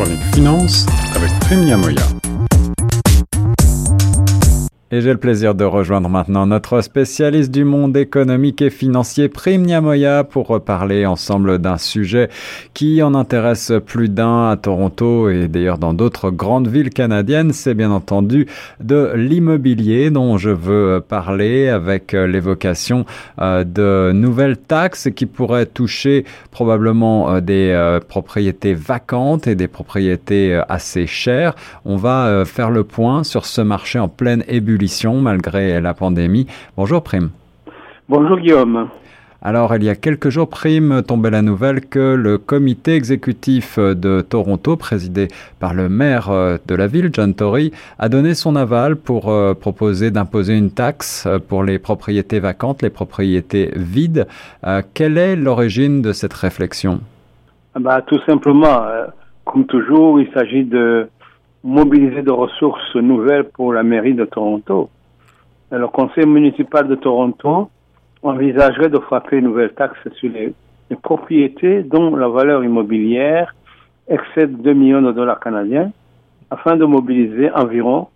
chronique finance avec Prime Moya. Et j'ai le plaisir de rejoindre maintenant notre spécialiste du monde économique et financier, Prime Niamoya, pour parler ensemble d'un sujet qui en intéresse plus d'un à Toronto et d'ailleurs dans d'autres grandes villes canadiennes. C'est bien entendu de l'immobilier dont je veux parler avec l'évocation euh, de nouvelles taxes qui pourraient toucher probablement euh, des euh, propriétés vacantes et des propriétés assez chères. On va faire le point sur ce marché en pleine ébullition malgré la pandémie. Bonjour Prime. Bonjour Guillaume. Alors, il y a quelques jours, Prime tombait la nouvelle que le comité exécutif de Toronto, présidé par le maire euh, de la ville, John Tory, a donné son aval pour euh, proposer d'imposer une taxe euh, pour les propriétés vacantes, les propriétés vides. quelle est l'origine de cette réflexion? Bah, Tout simplement, comme toujours, il s'agit de mobiliser de ressources nouvelles pour la mairie de Toronto. Le conseil municipal de Toronto envisagerait de frapper une nouvelle taxe sur les, propriétés dont la valeur immobilière excède 2 millions de dollars canadiens afin de mobiliser environ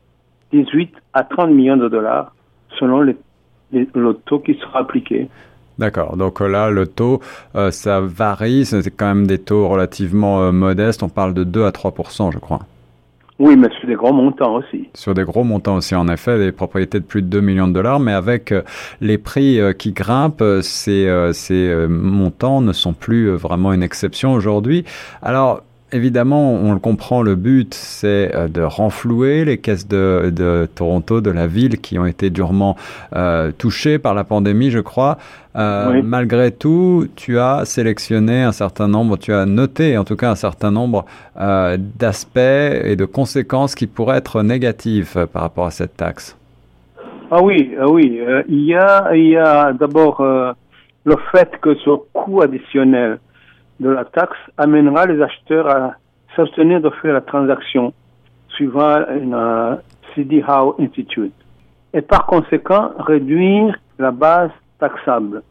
18 à 30 millions de dollars selon le taux qui sera appliqué. D'accord. Donc là, le taux, euh, ça varie. C'est quand même des taux relativement euh, modestes. On parle de 2 à 3 je crois. Oui, mais sur des gros montants aussi. Sur des gros montants aussi, en effet, des propriétés de plus de 2 millions de dollars, mais avec euh, les prix euh, qui grimpent, euh, ces, ces montants ne sont plus vraiment une exception aujourd'hui. Alors, évidemment, on le comprend, le but, c'est euh, de renflouer les caisses de, Toronto, de la ville, qui ont été durement euh, touchées par la pandémie, je crois. Euh, malgré tout, tu as sélectionné un certain nombre, tu as noté en tout cas un certain nombre d'aspects et de conséquences qui pourraient être négatives par rapport à cette taxe. Ah oui, ah oui. il y a, il y a d'abord le fait que ce coût additionnel de la taxe amènera les acheteurs à s'abstenir de faire la transaction suivant une CD Howe Institute et par conséquent réduire la base taxable.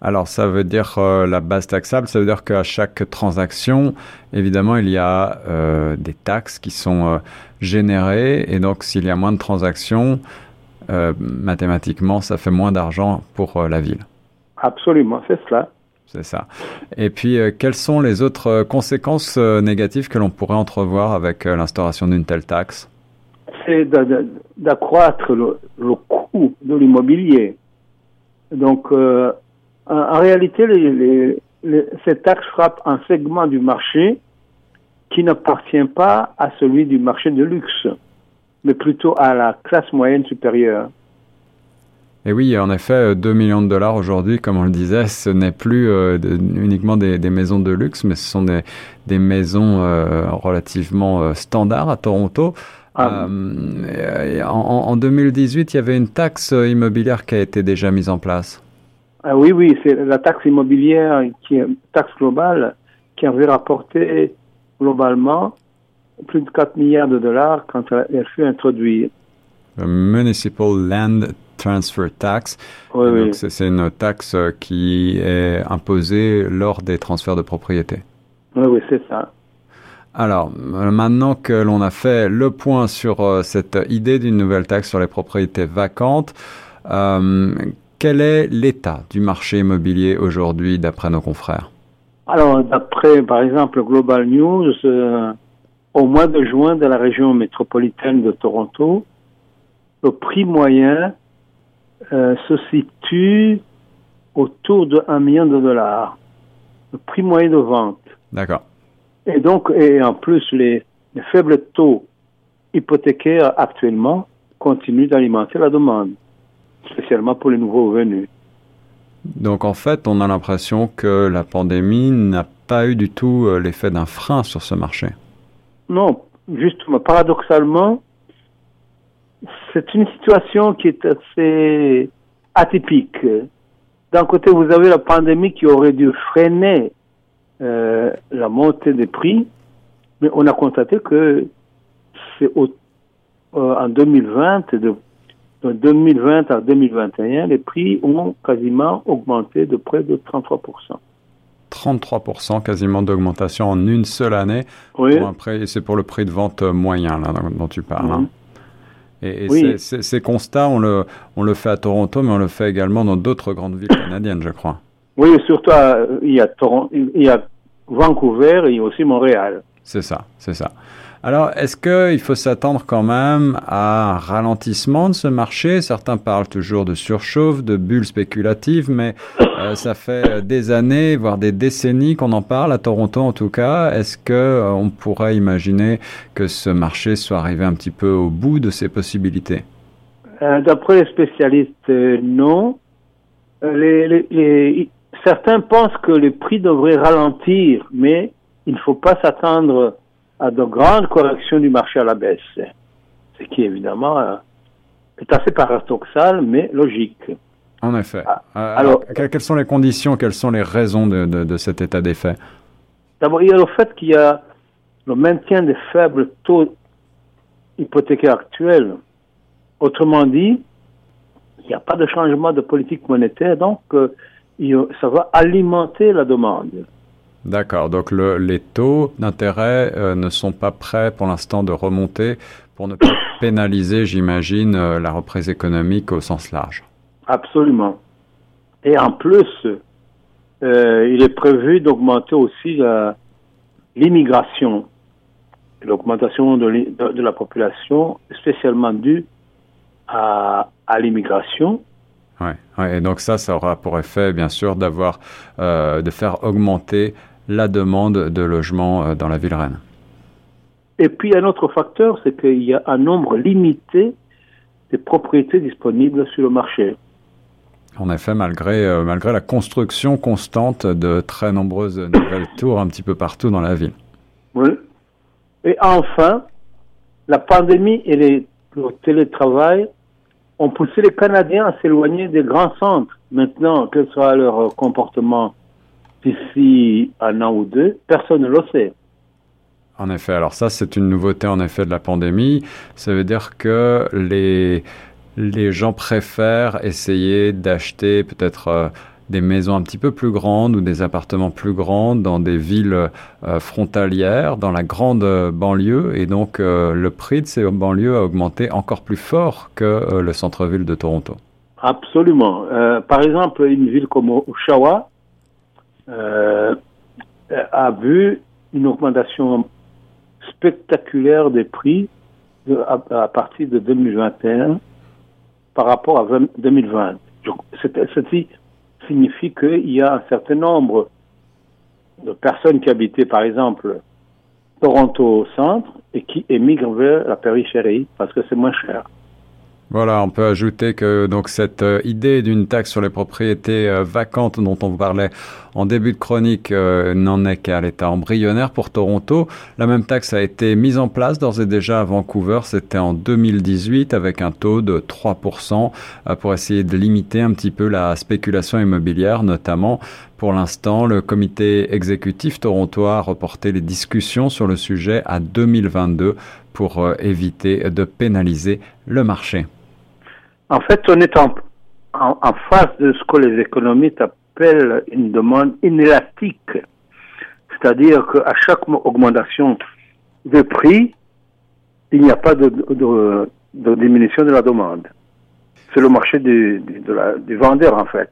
Alors ça veut dire euh, la base taxable, ça veut dire qu'à chaque transaction, évidemment, il y a euh, des taxes qui sont euh, générées et donc s'il y a moins de transactions, mathématiquement, ça fait moins d'argent pour la ville. Absolument, c'est cela. C'est ça. Et puis, euh, quelles sont les autres euh, conséquences euh, négatives que l'on pourrait entrevoir avec l'instauration d'une telle taxe? C'est d'accroître le, coût de l'immobilier. Donc, en, réalité, cette taxe frappe un segment du marché qui n'appartient pas à celui du marché de luxe, mais plutôt à la classe moyenne supérieure. Et oui, en effet, 2 euh, millions de dollars aujourd'hui, comme on le disait, ce n'est plus euh, uniquement des, maisons de luxe, mais ce sont des, maisons euh, relativement standards à Toronto. Ah. en, 2018, il y avait une taxe immobilière qui a été déjà mise en place. Ah oui, oui, c'est la taxe immobilière, qui est taxe globale, qui avait rapporté globalement plus de 4 milliards de dollars quand elle fut introduite. Municipal Land Transfer Tax. C'est une taxe qui est imposée lors des transferts de propriété. Oui, oui, c'est ça. Alors, maintenant que l'on a fait le point sur euh, cette idée d'une nouvelle taxe sur les propriétés vacantes, euh, quel est l'état du marché immobilier aujourd'hui d'après nos confrères? Alors, d'après, par exemple, Global News, euh, au mois de juin de la région métropolitaine de Toronto, le prix moyen euh, se situe autour de 1 million de dollars. Le prix moyen de vente. D'accord. Et donc, et en plus, les, faibles taux hypothécaires actuellement continuent d'alimenter la demande, spécialement pour les nouveaux venus. Donc en fait, on a l'impression que la pandémie n'a pas eu du tout euh, l'effet d'un frein sur ce marché. Non, justement, paradoxalement, c'est une situation qui est assez atypique. D'un côté, vous avez la pandémie qui aurait dû freiner euh, la montée des prix, mais on a constaté que c'est euh, en 2020, de, de 2020 à 2021, les prix ont quasiment augmenté de près de 33%. 33%, quasiment d'augmentation en une seule année. Oui. c'est pour le prix de vente moyen là, dont, tu parles. Hein. Et, ces constats, on le, on le fait à Toronto, mais on le fait également dans d'autres grandes villes canadiennes, je crois. Oui, surtout il, y a Toronto, il y a Vancouver et aussi Montréal. C'est ça, c'est ça. Alors, est-ce qu'il faut s'attendre quand même à un ralentissement de ce marché? Certains parlent toujours de surchauffe, de bulle spéculative, mais euh, ça fait des années, voire des décennies qu'on en parle, à Toronto en tout cas. Est-ce qu'on euh, pourrait imaginer que ce marché soit arrivé un petit peu au bout de ses possibilités? Euh, D'après les spécialistes, non. certains pensent que les prix devraient ralentir, mais il ne faut pas s'attendre à de grandes corrections du marché à la baisse, ce qui évidemment euh, est assez paradoxal, mais logique. En effet. Ah, euh, alors, quelles sont les conditions, quelles sont les raisons de, de, cet état des faits? D'abord, il y a le fait qu'il y a le maintien des faibles taux hypothécaires actuels. Autrement dit, il n'y a pas de changement de politique monétaire, donc euh, ça va alimenter la demande. D'accord, donc le, les taux d'intérêt euh, ne sont pas prêts pour l'instant de remonter pour ne pas pénaliser, j'imagine, euh, la reprise économique au sens large. Absolument. Et en plus, euh, il est prévu d'augmenter aussi l'immigration, l'augmentation de, la population, spécialement due à l'immigration. Ouais, et donc ça, ça aura pour effet, bien sûr, d'avoir, de faire augmenter la demande de logement euh, dans la ville Rennes. Et puis un autre facteur, c'est qu'il y a un nombre limité de propriétés disponibles sur le marché. En effet, malgré, euh, malgré la construction constante de très nombreuses nouvelles tours un petit peu partout dans la ville. Oui. Et enfin, la pandémie et les, le télétravail ont poussé les Canadiens à s'éloigner des grands centres. Maintenant, quel soit leur comportement d'ici un an ou deux, personne ne le sait. En effet, alors ça c'est une nouveauté en effet de la pandémie. Ça veut dire que les, les gens préfèrent essayer d'acheter peut-être euh, des maisons un petit peu plus grandes ou des appartements plus grands dans des villes euh, frontalières, dans la grande banlieue. Et donc euh, le prix de ces banlieues a augmenté encore plus fort que le centre-ville de Toronto. Absolument. par exemple, une ville comme Oshawa, euh, a vu une augmentation spectaculaire des prix à, partir de 2021 par rapport à 2020. Ceci signifie qu'il y a un certain nombre de personnes qui habitaient, par exemple, Toronto centre et qui émigrent vers la périphérie parce que c'est moins cher. Voilà, on peut ajouter que donc cette euh, idée d'une taxe sur les propriétés euh, vacantes dont on vous parlait en début de chronique euh, n'en est qu'à l'état embryonnaire pour Toronto. La même taxe a été mise en place d'ores et déjà à Vancouver, c'était en 2018 avec un taux de 3% pour essayer de limiter un petit peu la spéculation immobilière notamment. Pour l'instant, le comité exécutif torontois a reporté les discussions sur le sujet à 2022 pour éviter de pénaliser le marché. En fait, on est en, en, face de ce que les économistes appellent une demande inélastique. C'est-à-dire qu'à chaque augmentation de prix, il n'y a pas de, de, diminution de la demande. C'est le marché du, de la, du vendeur, en fait.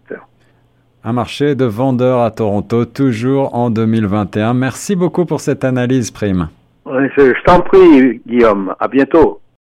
Un marché de vendeurs à Toronto, toujours en 2021. Merci beaucoup pour cette analyse, Prime. Je t'en prie, Guillaume. À bientôt.